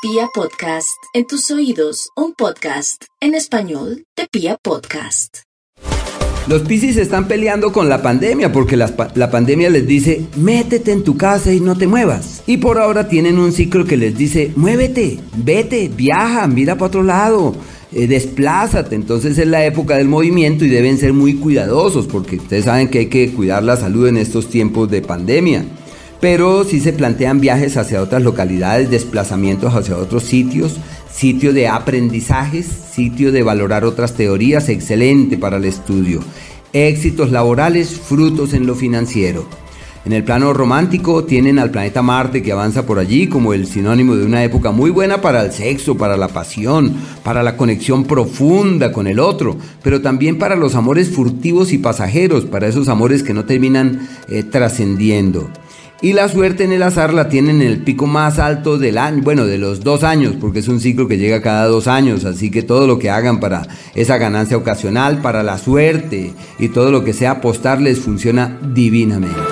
Pia Podcast, en tus oídos, un podcast en español de Pia Podcast. Los Piscis están peleando con la pandemia porque la, la, pandemia les dice, métete en tu casa y no te muevas. Y por ahora tienen un ciclo que les dice, muévete, vete, viaja, mira para otro lado. Eh, desplázate. Entonces es la época del movimiento y deben ser muy cuidadosos porque ustedes saben que hay que cuidar la salud en estos tiempos de pandemia. Pero si se plantean viajes hacia otras localidades, desplazamientos hacia otros sitios, sitio de aprendizajes, sitio de valorar otras teorías, excelente para el estudio. Éxitos laborales, frutos en lo financiero. En el plano romántico tienen al planeta Marte que avanza por allí como el sinónimo de una época muy buena para el sexo, para la pasión, para la conexión profunda con el otro, pero también para los amores furtivos y pasajeros, para esos amores que no terminan eh, trascendiendo. Y la suerte en el azar la tienen en el pico más alto del año, bueno, de los dos años, porque es un ciclo que llega cada dos años, así que todo lo que hagan para esa ganancia ocasional, para la suerte y todo lo que sea apostar les funciona divinamente.